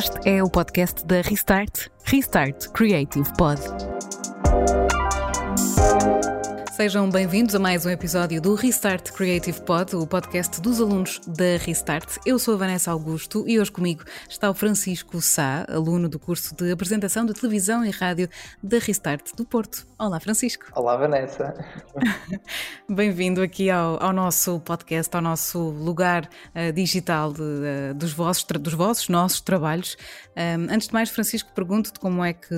Este é o podcast da Restart, Restart Creative Pod. Sejam bem-vindos a mais um episódio do Restart Creative Pod, o podcast dos alunos da Restart. Eu sou a Vanessa Augusto e hoje comigo está o Francisco Sá, aluno do curso de apresentação de televisão e rádio da Restart do Porto. Olá, Francisco. Olá, Vanessa. Bem-vindo aqui ao, ao, nosso podcast, ao nosso lugar uh, digital de, uh, dos, vossos, dos vossos, nossos trabalhos. Um, antes de mais, Francisco, pergunto-te como é que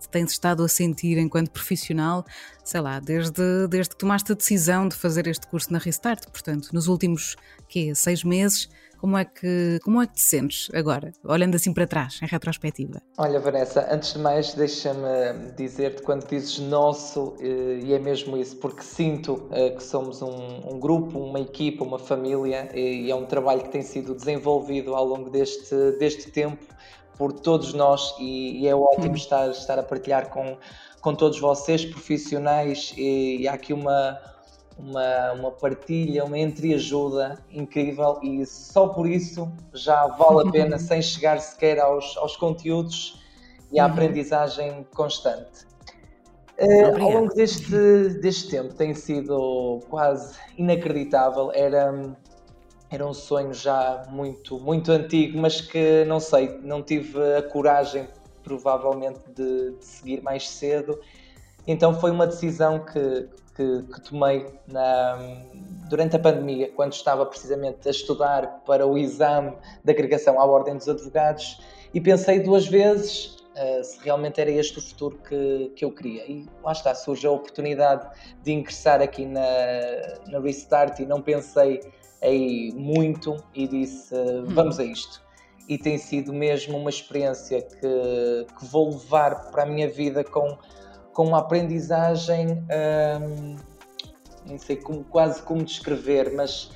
te tens estado a sentir enquanto profissional sei lá, desde, desde que tomaste a decisão de fazer este curso na Restart, portanto, nos últimos quê, seis meses, como é, que, como é que te sentes agora, olhando assim para trás, em retrospectiva? Olha, Vanessa, antes de mais, deixa-me dizer-te quando dizes nosso, eh, e é mesmo isso, porque sinto eh, que somos um, um, grupo, uma equipa, uma família, e é um trabalho que tem sido desenvolvido ao longo deste, deste tempo por todos nós, e, e é ótimo estar, estar a partilhar com com todos vocês, profissionais, e, e há aqui uma, uma, uma partilha, uma entreajuda incrível e só por isso já vale a pena, sem chegar sequer aos, aos conteúdos e à uhum. aprendizagem constante. Uh, ao longo deste, deste tempo tem sido quase inacreditável. Era, era um sonho já muito, muito antigo, mas que não sei, não tive a coragem provavelmente de, de seguir mais cedo. Então foi uma decisão que, que, que tomei na, durante a pandemia, quando estava precisamente a estudar para o exame de agregação à Ordem dos Advogados e pensei duas vezes uh, se realmente era este o futuro que, que eu queria. E lá está, surge a oportunidade de ingressar aqui na, na Restart e não pensei aí muito e disse uh, vamos a isto. E tem sido mesmo uma experiência que, que vou levar para a minha vida com, com uma aprendizagem, hum, não sei como, quase como descrever, mas,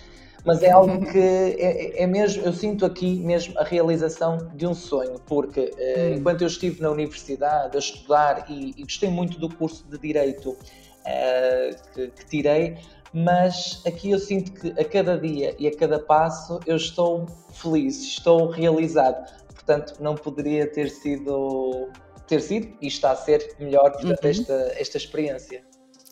mas é algo que é, é, mesmo, eu sinto aqui mesmo a realização de um sonho, porque uh, enquanto eu estive na universidade a estudar e, e gostei muito do curso de Direito uh, que, que tirei, mas aqui eu sinto que a cada dia e a cada passo eu estou feliz, estou realizado. Portanto, não poderia ter sido ter sido e está a ser melhor portanto, uhum. esta, esta experiência.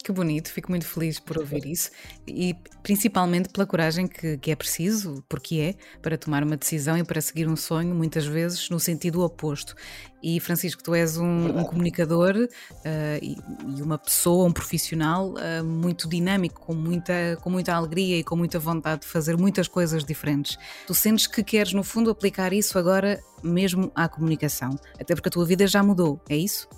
Que bonito, fico muito feliz por ouvir isso e principalmente pela coragem que, que, é preciso, porque é, para tomar uma decisão e para seguir um sonho, muitas vezes no sentido oposto. E Francisco, tu és um, um comunicador uh, e, e, uma pessoa, um profissional uh, muito dinâmico, com muita, com muita alegria e com muita vontade de fazer muitas coisas diferentes. Tu sentes que queres, no fundo, aplicar isso agora mesmo à comunicação, até porque a tua vida já mudou, é isso?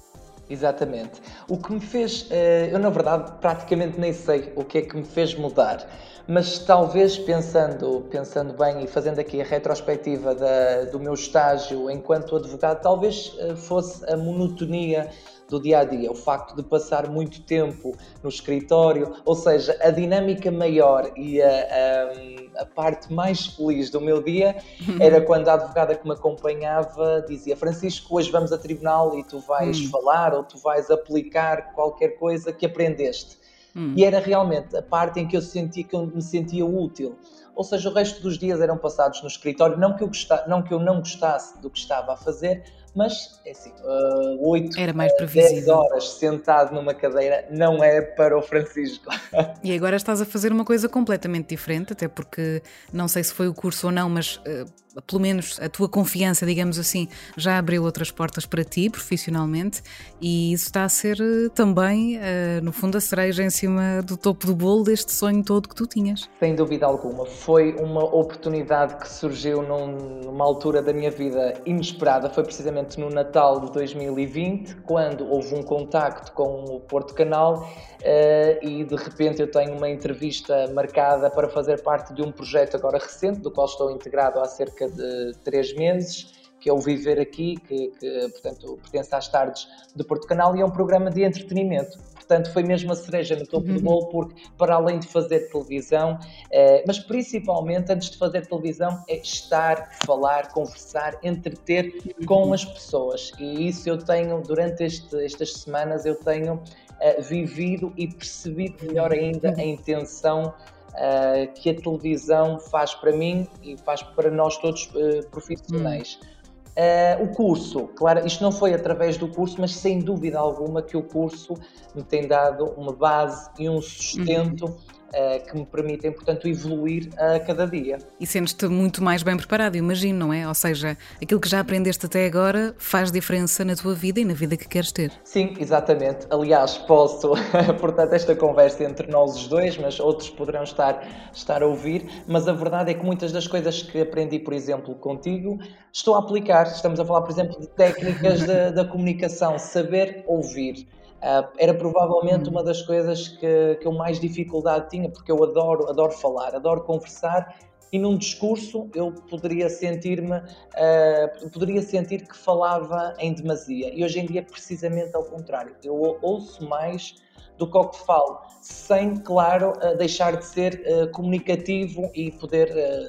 Exatamente. O que me fez, eh, eu na verdade praticamente nem sei o que é que me fez mudar, mas talvez pensando, pensando bem e fazendo aqui a retrospectiva da, do meu estágio enquanto advogado, talvez eh, fosse a monotonia do dia a dia, o facto de passar muito tempo no escritório, ou seja, a dinâmica maior e a, a, a parte mais feliz do meu dia era quando a advogada que me acompanhava dizia: Francisco, hoje vamos a tribunal e tu vais hum. falar ou tu vais aplicar qualquer coisa que aprendeste. Hum. E era realmente a parte em que eu sentia que eu me sentia útil. Ou seja, o resto dos dias eram passados no escritório, não que eu, não, que eu não gostasse do que estava a fazer, mas é assim, uh, 8, Era mais 10 horas sentado numa cadeira não é para o Francisco. E agora estás a fazer uma coisa completamente diferente, até porque não sei se foi o curso ou não, mas uh, pelo menos a tua confiança, digamos assim, já abriu outras portas para ti profissionalmente e isso está a ser uh, também, uh, no fundo, a cereja em cima do topo do bolo deste sonho todo que tu tinhas. Sem dúvida alguma. Foi uma oportunidade que surgiu num, numa altura da minha vida inesperada. Foi precisamente no Natal de 2020, quando houve um contacto com o Porto Canal uh, e de repente eu tenho uma entrevista marcada para fazer parte de um projeto agora recente, do qual estou integrado há cerca de três meses que é o Viver Aqui, que, que, portanto pertence às tardes do Porto Canal e é um programa de entretenimento portanto foi mesmo a cereja no topo do uhum. bolo, porque para além de fazer televisão, eh, mas principalmente antes de fazer televisão, é estar, falar, conversar, entreter com as pessoas. E isso eu tenho, durante este, estas semanas, eu tenho eh, vivido e percebido melhor ainda a intenção Uh, que a televisão faz para mim e faz para nós todos uh, profissionais. Hum. Uh, o curso, claro, isto não foi através do curso, mas sem dúvida alguma que o curso me tem dado uma base e um sustento uhum. Eh, que me permitem, portanto, evoluir a cada dia. E sentes-te muito mais bem preparado, imagino, não é? Ou seja, aquilo que já aprendeste até agora faz diferença na tua vida e na vida que queres ter. Sim, exatamente. Aliás, posso, portanto, esta conversa entre nós os dois, mas outros poderão estar, estar a ouvir, mas a verdade é que muitas das coisas que aprendi, por exemplo, contigo, estou a aplicar. Estamos a falar, por exemplo, de técnicas da, da comunicação, saber ouvir. Uh, era provavelmente uma das coisas que, que eu mais dificuldade tinha, porque eu adoro, adoro falar, adoro conversar e num discurso eu poderia sentir-me, uh, poderia sentir que falava em demasia. E hoje em dia é precisamente ao contrário. Eu ouço mais do que ao que falo, sem, claro, uh, deixar de ser uh, comunicativo e poder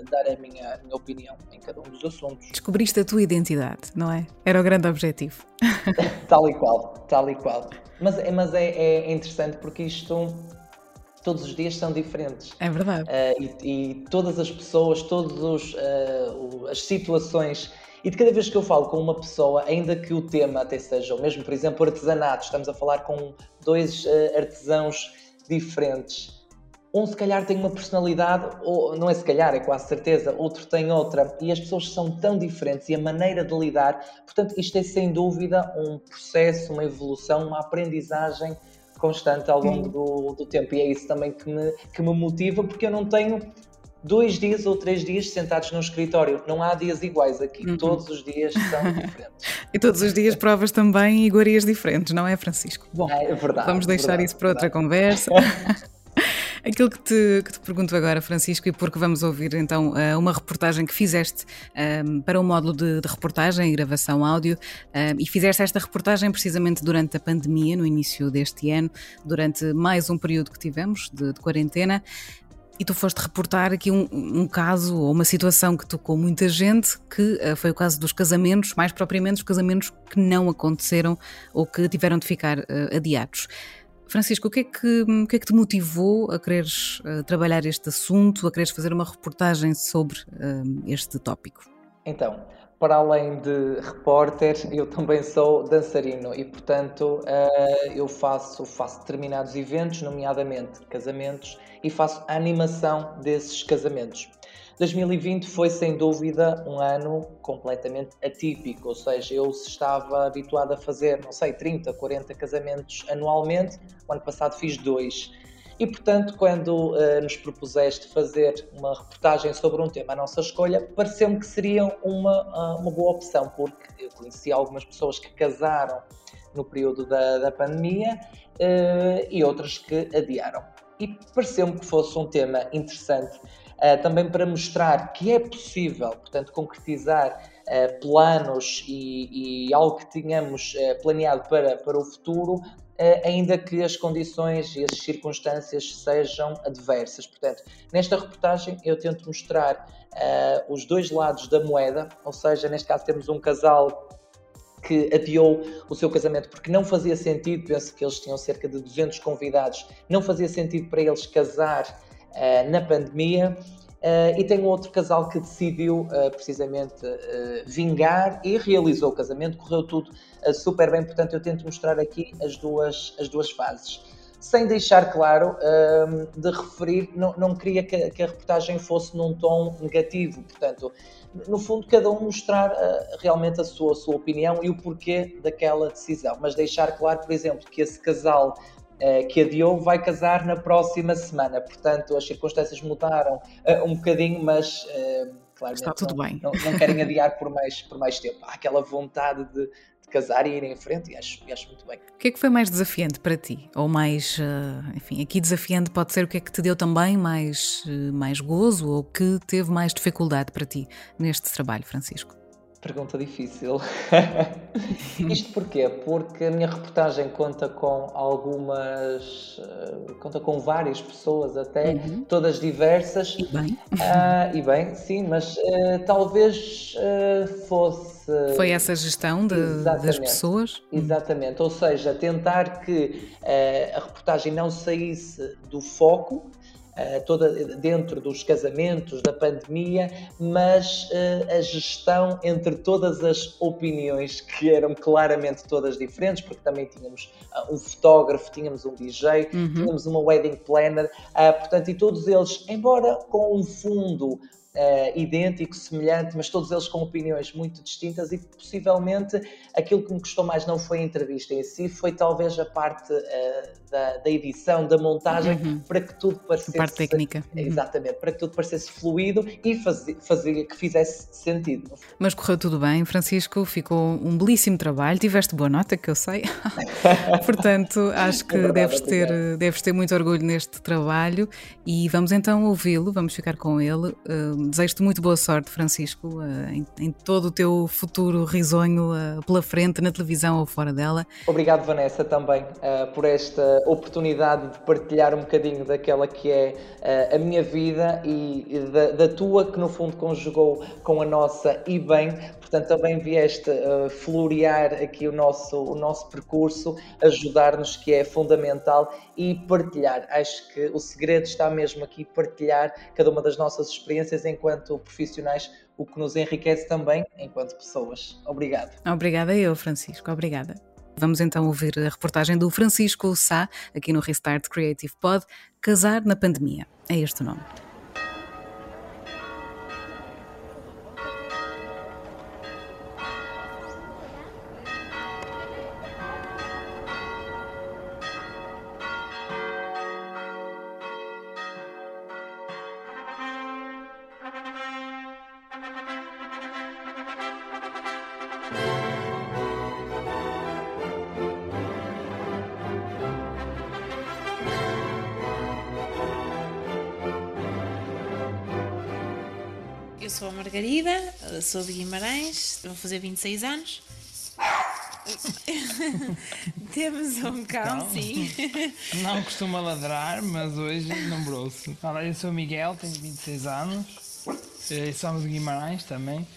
dar a minha, a minha opinião em cada um dos assuntos. Descobriste a tua identidade, não é? Era o grande objetivo. tal e qual, tal e qual. Mas, é, mas é, é interessante porque isto todos os dias são diferentes. É verdade. Uh, e, e, todas as pessoas, todas uh, as situações. E de cada vez que eu falo com uma pessoa, ainda que o tema até seja o mesmo, por exemplo, artesanato, estamos a falar com dois uh, artesãos diferentes. Um se calhar tem uma personalidade, ou não é se calhar, é quase certeza, outro tem outra, e as pessoas são tão diferentes e a maneira de lidar, portanto, isto é sem dúvida um processo, uma evolução, uma aprendizagem constante ao longo do, do tempo, e é isso também que me, que me motiva, porque eu não tenho dois dias ou três dias sentados no escritório. Não há dias iguais aqui. Uhum. Todos os dias são diferentes. e todos os dias provas também iguarias diferentes, não é, Francisco? Bom, é verdade. Vamos deixar verdade, isso para outra verdade. conversa. Aquilo que te, que te pergunto agora, Francisco, e porque vamos ouvir então eh, uma reportagem que fizeste um, ehm, para o um módulo de, de, reportagem e gravação áudio, um, ehm, e fizeste esta reportagem precisamente durante a pandemia, no início deste ano, durante mais um período que tivemos de, de quarentena. E tu foste reportar aqui um, um, caso ou uma situação que tocou muita gente, que uh, foi o caso dos casamentos, mais propriamente os casamentos que não aconteceram ou que tiveram de ficar uh, adiados. Francisco, o que, é que, o que é que te motivou a quereres uh, trabalhar este assunto, a quereres fazer uma reportagem sobre uh, este tópico? Então, para além de repórter, eu também sou dançarino e, portanto, uh, eu faço, faço determinados eventos, nomeadamente casamentos, e faço animação desses casamentos. 2020 foi sem dúvida um ano completamente atípico, ou seja, eu estava habituado a fazer, não sei, 30, 40 casamentos anualmente, o ano passado fiz dois. E portanto, quando uh, nos propuseste fazer uma reportagem sobre um tema, a nossa escolha, pareceu-me que seria uma, uh, uma boa opção, porque eu conheci algumas pessoas que casaram no período da, da pandemia uh, e outras que adiaram. E pareceu-me que fosse um tema interessante também para mostrar que é possível, portanto, concretizar planos e, e, algo que tínhamos planeado para, para o futuro, ainda que as condições e as circunstâncias sejam adversas. Portanto, nesta reportagem eu tento mostrar os dois lados da moeda, ou seja, neste caso temos um casal que adiou o seu casamento porque não fazia sentido, penso que eles tinham cerca de 200 convidados, não fazia sentido para eles casar uh, na pandemia. Uh, e tem um outro casal que decidiu uh, precisamente vingar e realizou o casamento, correu tudo super bem, portanto eu tento mostrar aqui as duas, as duas fases. Sem deixar claro de referir, não, não queria que, que, a reportagem fosse num tom negativo, portanto, no fundo, cada um mostrar realmente a sua, a sua opinião e o porquê daquela decisão, mas deixar claro, por exemplo, que esse casal uh, que adiou vai casar na próxima semana. Portanto, as circunstâncias mudaram uh, um bocadinho, mas uh, claramente Está tudo não, bem. Não, não, querem adiar por mais, por mais tempo. Há aquela vontade de, de casar e ir em frente e acho, e acho muito bem. O que é que foi mais desafiante para ti? Ou mais, enfim, aqui desafiante pode ser o que é que te deu também mais, mais gozo ou que teve mais dificuldade para ti neste trabalho, Francisco? Pergunta difícil. Isto porquê? Porque a minha reportagem conta com algumas. Uh, conta com várias pessoas, até, uhum. todas diversas. E bem. Uh, e bem, sim, mas uh, talvez fosse. Foi essa gestão de, das pessoas? Hum. Exatamente. Ou seja, tentar que a reportagem não saísse do foco toda dentro dos casamentos, da pandemia, mas uh, a gestão entre todas as opiniões que eram claramente todas diferentes, porque também tínhamos uh, um fotógrafo, tínhamos um DJ, uhum. tínhamos uma wedding planner, portanto, e todos eles, embora com um fundo uh, idêntico, semelhante, mas todos eles com opiniões muito distintas e possivelmente aquilo que me custou mais não foi a entrevista em si, foi talvez a parte uh, da, da, edição, da montagem, uhum. para que tudo parecesse... A parte técnica. Uhum. Exatamente, para que tudo parecesse fluido e fazia, fazia que fizesse sentido. Mas correu tudo bem, Francisco, ficou um belíssimo trabalho, tiveste boa nota, que eu sei. Portanto, acho que é verdade, deves, ter, deves ter muito orgulho neste trabalho e vamos então ouvi-lo, vamos ficar com ele. Uh, desejo-te muito boa sorte, Francisco, uh, em, em, todo o teu futuro risonho uh, pela frente, na televisão ou fora dela. Obrigado, Vanessa, também uh, por esta oportunidade de partilhar um bocadinho daquela que é a minha vida e, e da, da, tua, que no fundo conjugou com a nossa e bem. Portanto, também vieste florear aqui o nosso, o nosso percurso, ajudar-nos, que é fundamental, e partilhar. Acho que o segredo está mesmo aqui, partilhar cada uma das nossas experiências enquanto profissionais, o que nos enriquece também enquanto pessoas. Obrigado. Obrigada eu, Francisco. Obrigada. Vamos então ouvir a reportagem do Francisco Sá, aqui no Restart Creative Pod, Casar na Pandemia. É este o nome. Sou de Guimarães, vou fazer 26 anos. Temos um cão, não, sim. Não costuma ladrar, mas hoje lembrou-se. Olá, eu sou Miguel, tenho 26 anos. Eh, somos de Guimarães também.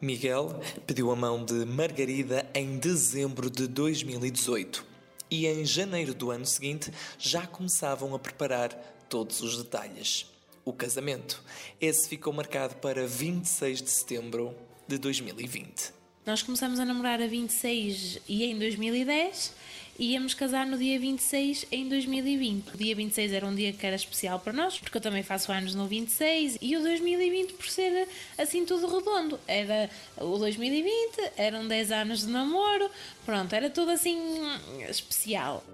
Miguel pediu a mão de Margarida em dezembro de 2018 e em janeiro do ano seguinte já começavam a preparar todos os detalhes o casamento. Esse ficou marcado para 26 de setembro de 2020. Nós começamos a namorar a 26 e em 2010 íamos casar no dia 26 em 2020. O dia 26 era um dia que era especial para nós, porque eu também faço anos no 26 e o 2020 por ser assim tudo redondo. Era o 2020, eram 10 anos de namoro, pronto, era tudo assim especial.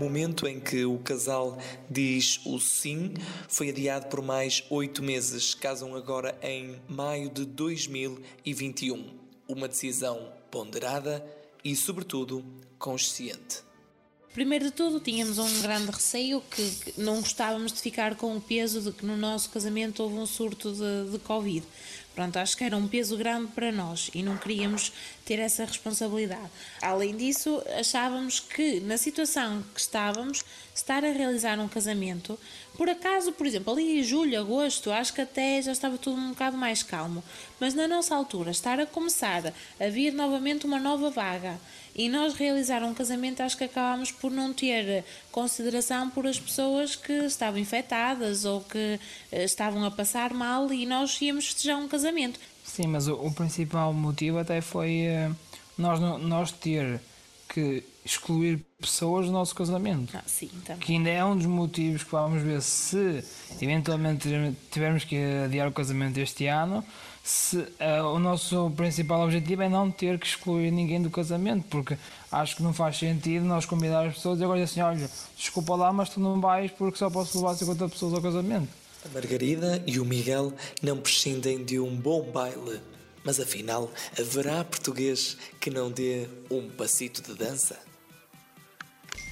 Momento em que o casal diz o sim foi adiado por mais oito meses. Casam agora em maio de 2021. Uma decisão ponderada e, sobretudo, consciente. Primeiro de tudo, tínhamos um grande receio que não gostávamos de ficar com o peso de que no nosso casamento houve um surto de, de Covid. Pronto, acho que era um peso grande para nós e não queríamos ter essa responsabilidade. Além disso, achávamos que na situação que estávamos, estar a realizar um casamento, por acaso, por exemplo, ali em julho, agosto, acho que até já estava tudo um bocado mais calmo, mas na nossa altura, estar a começar a vir novamente uma nova vaga e nós realizar um casamento, acho que acabámos por não ter consideração por as pessoas que estavam infectadas ou que eh, estavam a passar mal e nós íamos festejar um casamento. Sim, mas o, o principal motivo até foi uh, nós, nós ter que excluir pessoas do nosso casamento. Ah, sim, também. Que ainda é um dos motivos que vamos ver se eventualmente tivermos que adiar o casamento este ano. Se, uh, o nosso principal objetivo é não ter que excluir ninguém do casamento, porque acho que não faz sentido nós convidar as pessoas e agora dizer assim: olha, desculpa lá, mas tu não vais porque só posso levar 50 pessoas ao casamento. A Margarida e o Miguel não prescindem de um bom baile. Mas afinal, haverá português que não dê um passito de dança?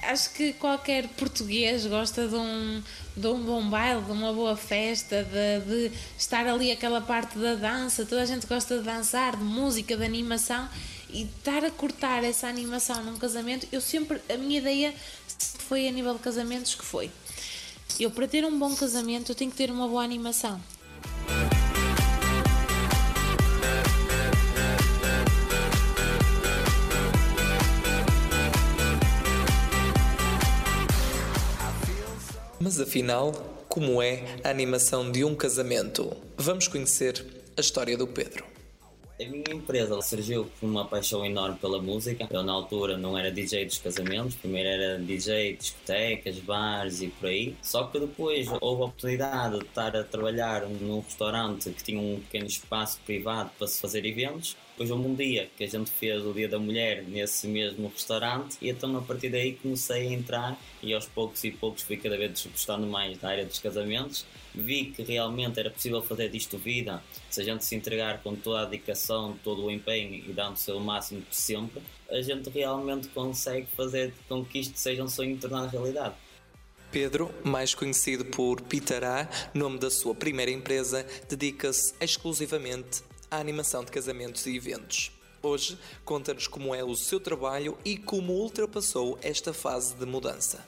Acho que qualquer português gosta de um, de um bom baile, de uma boa festa, de, de, estar ali aquela parte da dança. Toda a gente gosta de dançar, de música, de animação e estar a cortar essa animação num casamento. Eu sempre, a minha ideia foi a nível de casamentos que foi. Eu, para ter um bom casamento, eu tenho que ter uma boa animação. Mas afinal, como é a animação de um casamento? Vamos conhecer a história do Pedro. A minha empresa surgiu com uma paixão enorme pela música. Eu, na altura, não era DJ dos casamentos, primeiro era DJ de discotecas, bares e por aí. Só que depois houve a oportunidade de estar a trabalhar num restaurante que tinha um pequeno espaço privado para se fazer eventos. Depois houve um dia que a gente fez o Dia da Mulher nesse mesmo restaurante e então a partir daí comecei a entrar e aos poucos e poucos fui cada vez gostando mais da área dos casamentos. Vi que realmente era possível fazer disto vida se a gente se entregar com toda a dedicação, todo o empenho e dando-se o máximo de sempre, a gente realmente consegue fazer com que isto seja um sonho tornado realidade. Pedro, mais conhecido por Pitará, nome da sua primeira empresa, dedica-se exclusivamente à animação de casamentos e eventos. Hoje conta-nos como é o seu trabalho e como ultrapassou esta fase de mudança.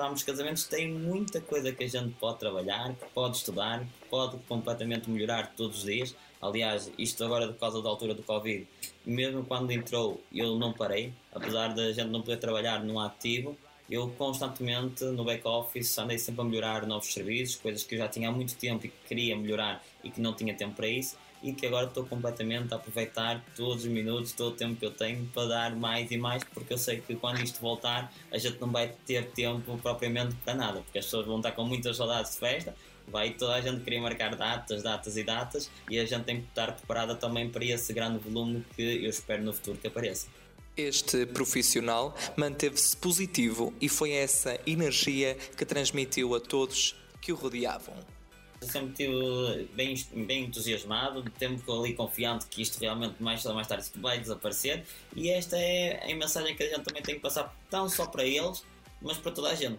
Vamos casamentos tem muita coisa que a gente pode trabalhar, que pode estudar, que pode completamente melhorar todos os dias. Aliás, isto agora por causa da altura do Covid, mesmo quando entrou eu não parei, apesar de a gente não poder trabalhar no ativo, eu constantemente no back-office andei sempre a melhorar novos serviços, coisas que eu já tinha há muito tempo e que queria melhorar e que não tinha tempo para isso e que agora estou completamente a aproveitar todos os minutos, todo o tempo que eu tenho para dar mais e mais, porque eu sei que quando isto voltar a gente não vai ter tempo propriamente para nada, porque as pessoas vão estar com muitas saudades de festa, vai toda a gente querer marcar datas, datas e datas, e a gente tem que estar preparada também para esse grande volume que eu espero no futuro que apareça. Este profissional manteve-se positivo e foi essa energia que transmitiu a todos que o rodeavam sempre estive bem, bem entusiasmado, tempo ali confiante que isto realmente mais ou mais tarde vai desaparecer e esta é a mensagem que a gente também tem que passar, não só para eles, mas para toda a gente.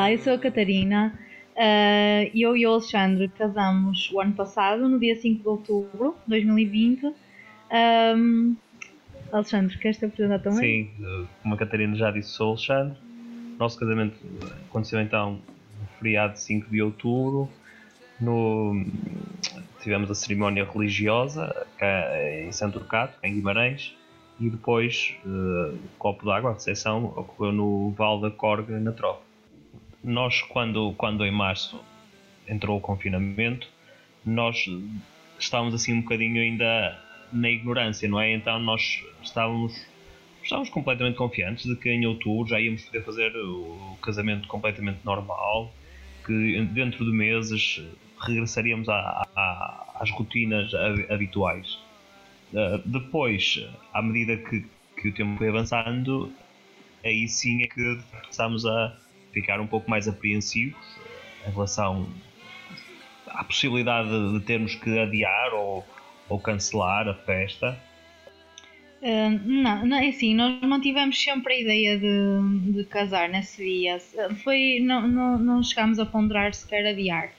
Olá, eu sou a Catarina. Uh, eu e o Alexandre casamos o ano passado, no dia 5 de outubro de 2020. Um, Alexandre, queres te apresentar também? Sim, como a Catarina já disse, sou o Alexandre. Nosso casamento aconteceu então no feriado de 5 de outubro. No, tivemos a cerimónia religiosa em Santo Turcato, em Guimarães, e depois uh, o copo d'água, a recepção, ocorreu no Val da Corga, na Trofa nós quando, quando em março entrou o confinamento, nós estávamos assim um bocadinho ainda na ignorância, não é? Então nós estávamos, estávamos completamente confiantes de que em outubro já íamos poder fazer o casamento completamente normal, que dentro de meses regressaríamos à, à, às rotinas habituais. Uh, depois, à medida que, que o tempo foi avançando, aí sim é que começámos a, ficar um pouco mais apreensivos em relação à possibilidade de termos que adiar ou, ou cancelar a festa? Uh, não, não, é assim, nós mantivemos sempre a ideia de, de casar nesse dia. Foi, não, não, não chegámos a ponderar sequer adiar.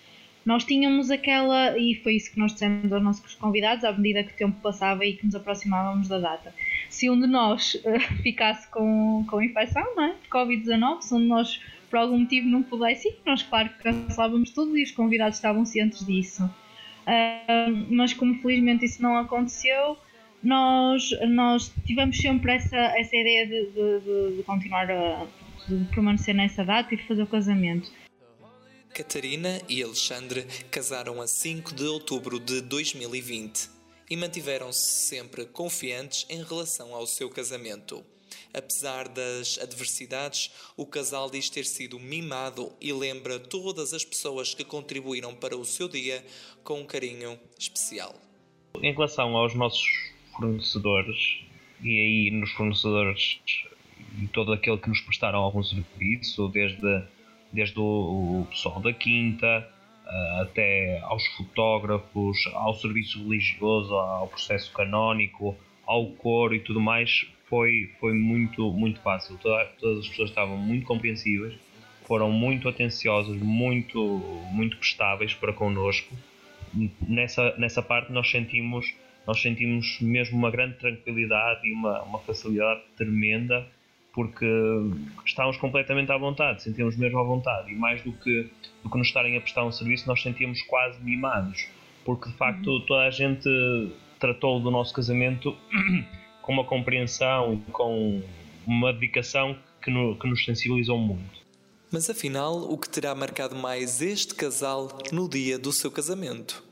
Nós tínhamos aquela, e foi isso que nós dissemos aos nossos convidados, à medida que o tempo passava e que nos aproximávamos da data. Se um de nós uh, ficasse com, com infecção, não é? Covid-19, se um de nós por algum motivo não pudesse ir, nós claro cancelávamos tudo e os convidados estavam cientes disso. Uh, mas como felizmente isso não aconteceu, nós, nós tivemos sempre essa, essa ideia de, de, de continuar a de permanecer nessa data e fazer o casamento. Catarina e Alexandre casaram a 5 de outubro de 2020 e mantiveram-se sempre confiantes em relação ao seu casamento. Apesar das adversidades, o casal diz ter sido mimado e lembra todas as pessoas que contribuíram para o seu dia com um carinho especial. Em relação aos nossos fornecedores, e aí nos fornecedores e todo aquele que nos prestaram algum serviço, desde, desde o, o pessoal da Quinta, uh, até aos fotógrafos, ao serviço religioso, ao processo canónico, ao coro e tudo mais, foi, foi muito, muito fácil. Toda, todas as pessoas estavam muito compreensivas, foram muito atenciosas, muito, muito prestáveis para connosco. Nessa, nessa parte nós sentimos, nós sentimos mesmo uma grande tranquilidade e uma, uma facilidade tremenda porque estávamos completamente à vontade, sentíamos mesmo à vontade e mais do que, do que nos estarem a prestar um serviço, nós sentíamos quase mimados, porque de facto uhum. toda a gente tratou do nosso casamento com uma compreensão e com uma dedicação que, no, que nos sensibilizou muito. Mas afinal, o que terá marcado mais este casal no dia do seu casamento?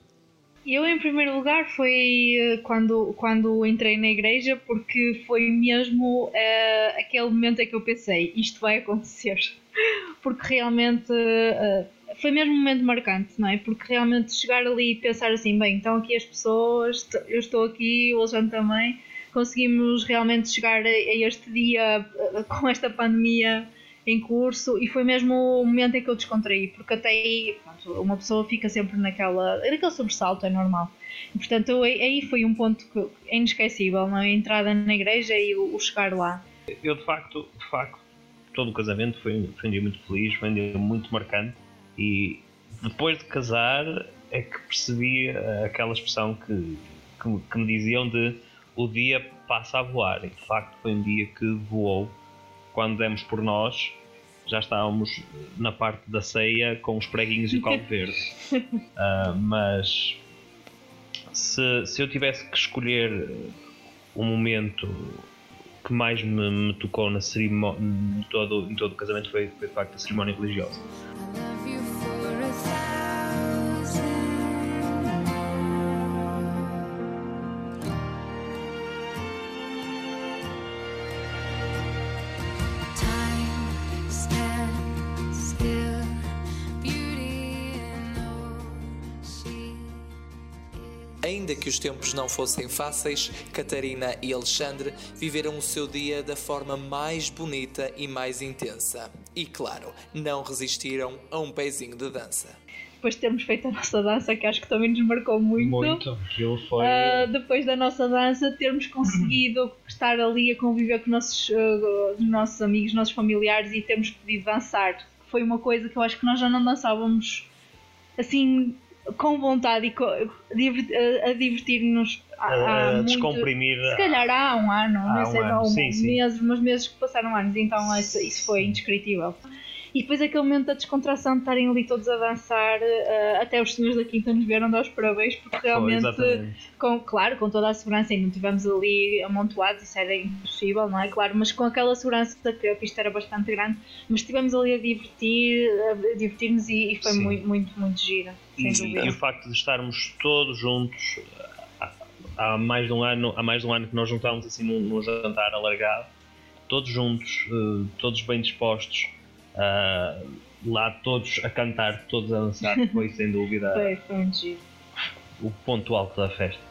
Eu, em primeiro lugar, foi eh, quando, quando entrei na igreja, porque foi mesmo uh, aquele momento em que eu pensei: isto vai acontecer. Porque realmente uh, foi mesmo um momento marcante, não é? Porque realmente chegar ali e pensar assim: bem, então aqui as pessoas, eu estou aqui, o Alexandre também, conseguimos realmente chegar a, este dia com esta pandemia em curso e foi mesmo o momento em que eu descontraí, porque até aí pronto, uma pessoa fica sempre naquela, naquele sobressalto, é normal. E, portanto, aí foi um ponto que é inesquecível? É? a entrada na igreja e o, o, chegar lá. Eu, de facto, de facto, todo o casamento foi, foi um dia muito feliz, foi um dia muito marcante e depois de casar é que percebi eh, aquela expressão que, que, que me diziam de o dia passa a voar. E de facto foi um dia que voou quando demos por nós já estávamos na parte da ceia com os preguinhos e o caldo verde. Uh, mas se, se eu tivesse que escolher o momento que mais me, me tocou na cerimónia, em todo, em todo o casamento foi, foi de facto a cerimónia religiosa. Ainda que os tempos não fossem fáceis, Catarina e Alexandre viveram o seu dia da forma mais bonita e mais intensa. E claro, não resistiram a um pezinho de dança. Depois de termos feito a nossa dança, que acho que também nos marcou muito. Muito, aquilo foi. Uh, depois da nossa dança, termos conseguido estar ali a conviver com nossos, uh, nossos amigos, nossos familiares e termos podido dançar. Foi uma coisa que eu acho que nós já não dançávamos assim com vontade e a, divertir-nos a, a descomprimir. Se calhar há um ano, há não sei, um não, sim, meses, sim. meses que passaram anos, então isso, isso foi indescritível. E depois aquele momento da descontração de estarem ali todos a dançar, uh, até os senhores da Quinta nos vieram dar os parabéns, porque realmente, com, claro, com toda a segurança, e não estivemos ali amontoados, isso era impossível, não é? Claro, mas com aquela segurança que a pista era bastante grande, mas estivemos ali a divertir, a divertir-nos e, e, foi muito, muito, muito gira. E, e, o facto de estarmos todos juntos há mais de um ano, há mais de um ano que nós juntámos assim num, num jantar alargado, todos juntos, uh, todos bem dispostos uh, lá todos a cantar, todos a dançar, foi sem dúvida foi, foi um o ponto alto da festa.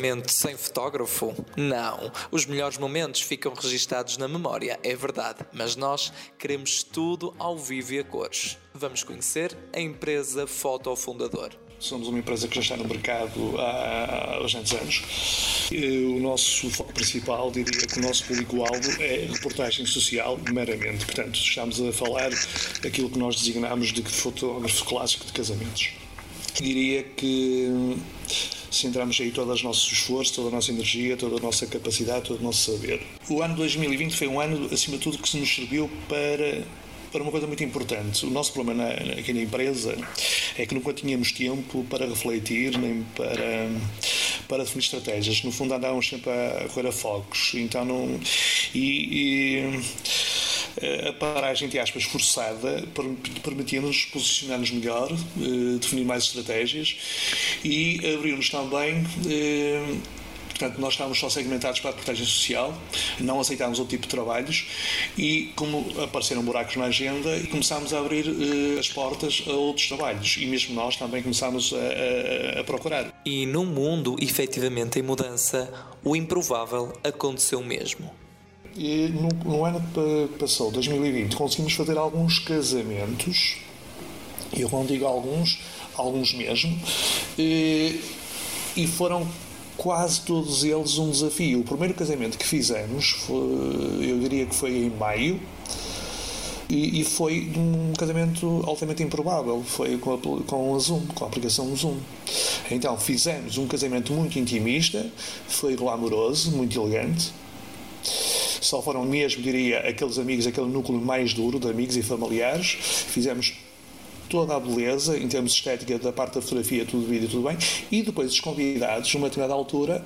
Casamento sem fotógrafo? Não. Os melhores momentos ficam registados na memória, é verdade, mas nós queremos tudo ao vivo e a cores. Vamos conhecer a empresa Fotofundador. Somos uma empresa que já está no mercado há bastantes anos. O nosso foco principal, diria que o nosso público-alvo é reportagem social, meramente. Portanto, estamos a falar daquilo que nós designamos de fotógrafo clássico de casamentos. Diria que centramos aí todo o nosso esforço, toda a nossa energia, toda a nossa capacidade, todo o nosso saber. O ano 2020 foi um ano, acima de tudo, que nos serviu para para uma coisa muito importante. O nosso problema na, aqui na empresa é que nunca tínhamos tempo para refletir nem para, para definir estratégias. No fundo, andávamos sempre a correr a focos. Então, não. E, e a paragem, entre aspas, forçada permitia-nos posicionar-nos melhor, eh, definir mais estratégias e abriu-nos também eh, Portanto, nós estávamos só segmentados para a reportagem social, não aceitámos outro tipo de trabalhos e, como apareceram buracos na agenda, começámos a abrir as portas a outros trabalhos e mesmo nós também começámos a, a, a procurar. E num mundo efetivamente em mudança, o improvável aconteceu mesmo. No, no ano que passou, 2020, conseguimos fazer alguns casamentos, eu não digo alguns, alguns mesmo, e, e foram quase todos eles um desafio. O primeiro casamento que fizemos, foi, eu diria que foi em maio, e, e, foi um casamento altamente improvável. Foi com a, com a Zoom, com a aplicação Zoom. Então fizemos um casamento muito intimista, foi glamouroso, muito elegante. Só foram mesmo, diria, aqueles amigos, aquele núcleo mais duro de amigos e familiares. Fizemos toda a beleza, em termos de estética, da parte da fotografia, tudo vídeo, tudo bem, e depois os convidados, numa determinada altura,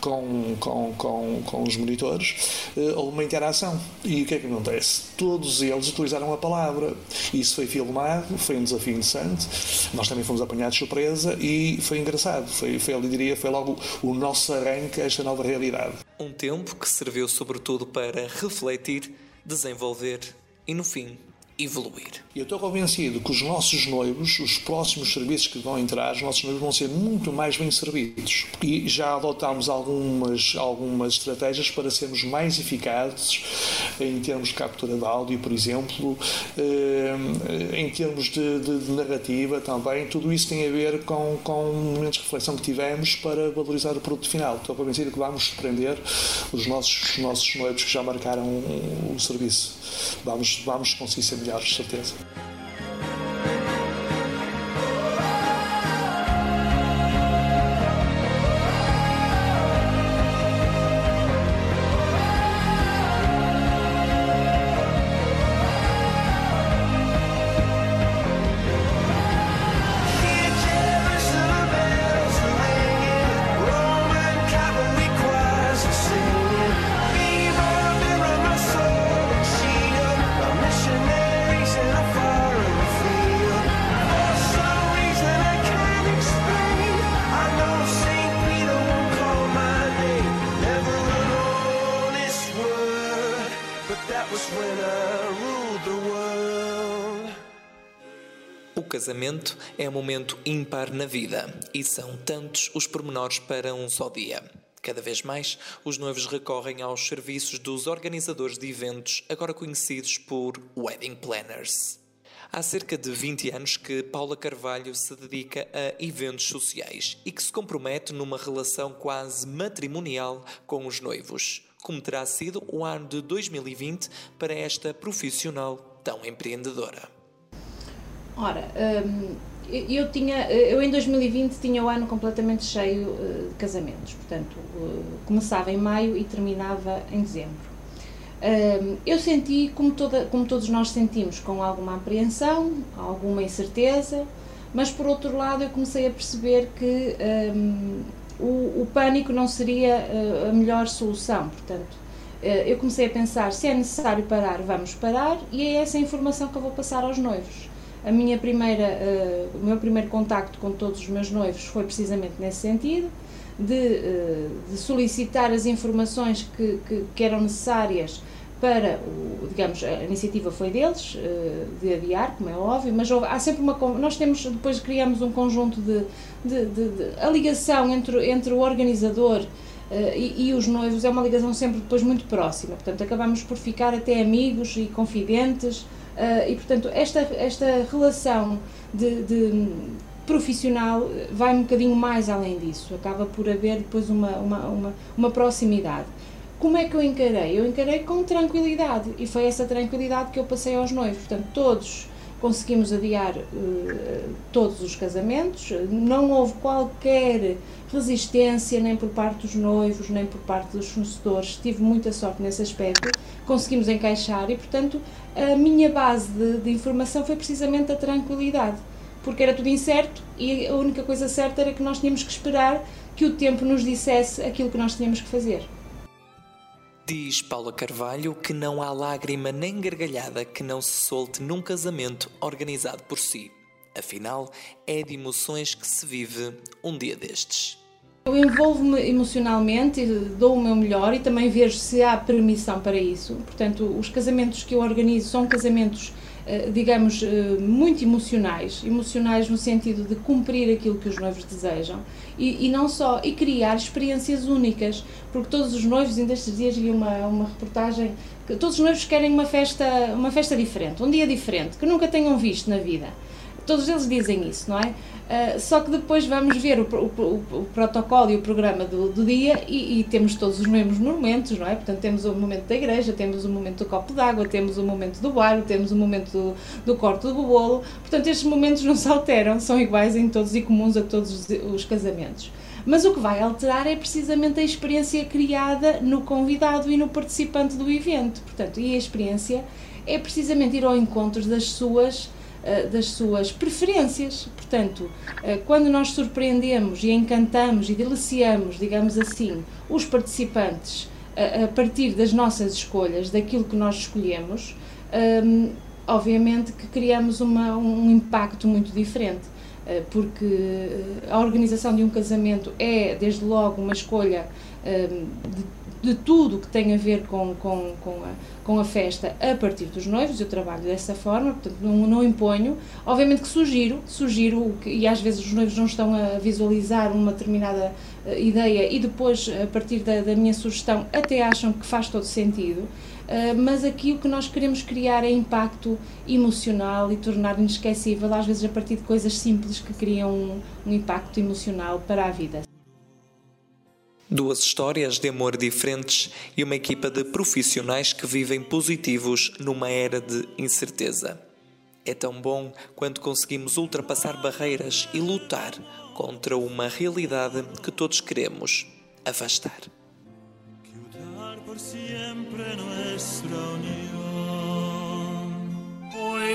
com, com, com, com os monitores, uh, houve uma interação. E o que é que acontece? Todos eles utilizaram a palavra. Isso foi filmado, foi um desafio interessante. Nós também fomos apanhados de surpresa e foi engraçado. Foi, foi eu diria, foi logo o nosso arranque a esta nova realidade. Um tempo que serviu sobretudo para refletir, desenvolver e, no fim, evoluir. Eu estou convencido que os nossos noivos, os próximos serviços que vão entrar, os nossos noivos vão ser muito mais bem servidos. E já adotámos algumas, algumas estratégias para sermos mais eficazes em termos de captura de áudio, por exemplo, eh, em termos de, de, de narrativa também. Tudo isso tem a ver com, com momentos de reflexão que tivemos para valorizar o produto final. Estou convencido que vamos surpreender os nossos, os nossos noivos que já marcaram o serviço. Vamos, vamos conseguir ser melhores, certeza. Casamento é um momento ímpar na vida e são tantos os pormenores para um só dia. Cada vez mais, os noivos recorrem aos serviços dos organizadores de eventos, agora conhecidos por wedding planners. Há cerca de 20 anos que Paula Carvalho se dedica a eventos sociais e que se compromete numa relação quase matrimonial com os noivos, como terá sido o ano de 2020 para esta profissional tão empreendedora. Ora, hum, eu tinha, eu em 2020 tinha o ano completamente cheio eh, de casamentos, portanto, eh, começava em maio e terminava em dezembro. Hum, eu senti, como, toda, como todos nós sentimos, com alguma apreensão, alguma incerteza, mas por outro lado eu comecei a perceber que um, o, o, pânico não seria eh, a melhor solução, portanto, eu comecei a pensar, se é necessário parar, vamos parar, e é essa informação que eu vou passar aos noivos. A minha primeira, uh, o meu primeiro contacto com todos os meus noivos foi precisamente nesse sentido, de, uh, de solicitar as informações que, que, que, eram necessárias para, o, digamos, a iniciativa foi deles, uh, de adiar, como é óbvio, mas houve, há sempre uma, nós temos, depois criamos um conjunto de, de, de, de a ligação entre, entre o organizador Uh, e, e, os noivos é uma ligação sempre depois muito próxima, portanto acabamos por ficar até amigos e confidentes e, portanto, esta, esta relação de, de, profissional vai um bocadinho mais além disso, acaba por haver depois uma, uma, uma, uma proximidade. Como é que eu encarei? Eu encarei com tranquilidade e foi essa tranquilidade que eu passei aos noivos. Portanto, todos conseguimos adiar uh, todos os casamentos, não houve qualquer resistência nem por parte dos noivos, nem por parte dos fornecedores, tive muita sorte nesse aspecto, conseguimos encaixar e, portanto, a minha base de, de informação foi precisamente a tranquilidade, porque era tudo incerto e a única coisa certa era que nós tínhamos que esperar que o tempo nos dissesse aquilo que nós tínhamos que fazer. Diz Paula Carvalho que não há lágrima nem gargalhada que não se solte num casamento organizado por si. Afinal, é de emoções que se vive um dia destes. Eu envolvo-me emocionalmente, dou o meu melhor e também vejo se há permissão para isso. Portanto, os casamentos que eu organizo são casamentos eh, digamos, eh, muito emocionais, emocionais no sentido de cumprir aquilo que os noivos desejam e, e, não só, e criar experiências únicas, porque todos os noivos, ainda estes dias vi uma, uma reportagem, que todos os noivos querem uma festa, uma festa diferente, um dia diferente, que nunca tenham visto na vida. Todos eles dizem isso, não é? Uh, só que depois vamos ver o, o, o protocolo e o programa do, do dia e, e, temos todos os mesmos momentos, não é? Portanto, temos o momento da igreja, temos o momento do copo d'água, temos o momento do baile, temos o momento do, do corte do bolo. Portanto, estes momentos não se alteram, são iguais em todos e comuns a todos os, os casamentos. Mas o que vai alterar é precisamente a experiência criada no convidado e no participante do evento. Portanto, e a experiência é precisamente ir ao encontro das suas das suas preferências. Portanto, eh, quando nós surpreendemos e encantamos e deliciamos, digamos assim, os participantes a partir das nossas escolhas, daquilo que nós escolhemos, ehm, obviamente que criamos uma, um impacto muito diferente eh, porque a organização de um casamento é, desde logo, uma escolha ehm, de de tudo que tem a ver com, com, com, a, com a festa a partir dos noivos, eu trabalho dessa forma, portanto não, não imponho. Obviamente que sugiro, sugiro, e às vezes os noivos não estão a visualizar uma determinada uh, ideia e depois, a partir da, da, minha sugestão, até acham que faz todo sentido. Uh, mas aqui o que nós queremos criar é impacto emocional e tornar inesquecível, às vezes a partir de coisas simples que criam um, um impacto emocional para a vida. Duas histórias de amor diferentes e uma equipa de profissionais que vivem positivos numa era de incerteza. É tão bom quando conseguimos ultrapassar barreiras e lutar contra uma realidade que todos queremos afastar. Hoy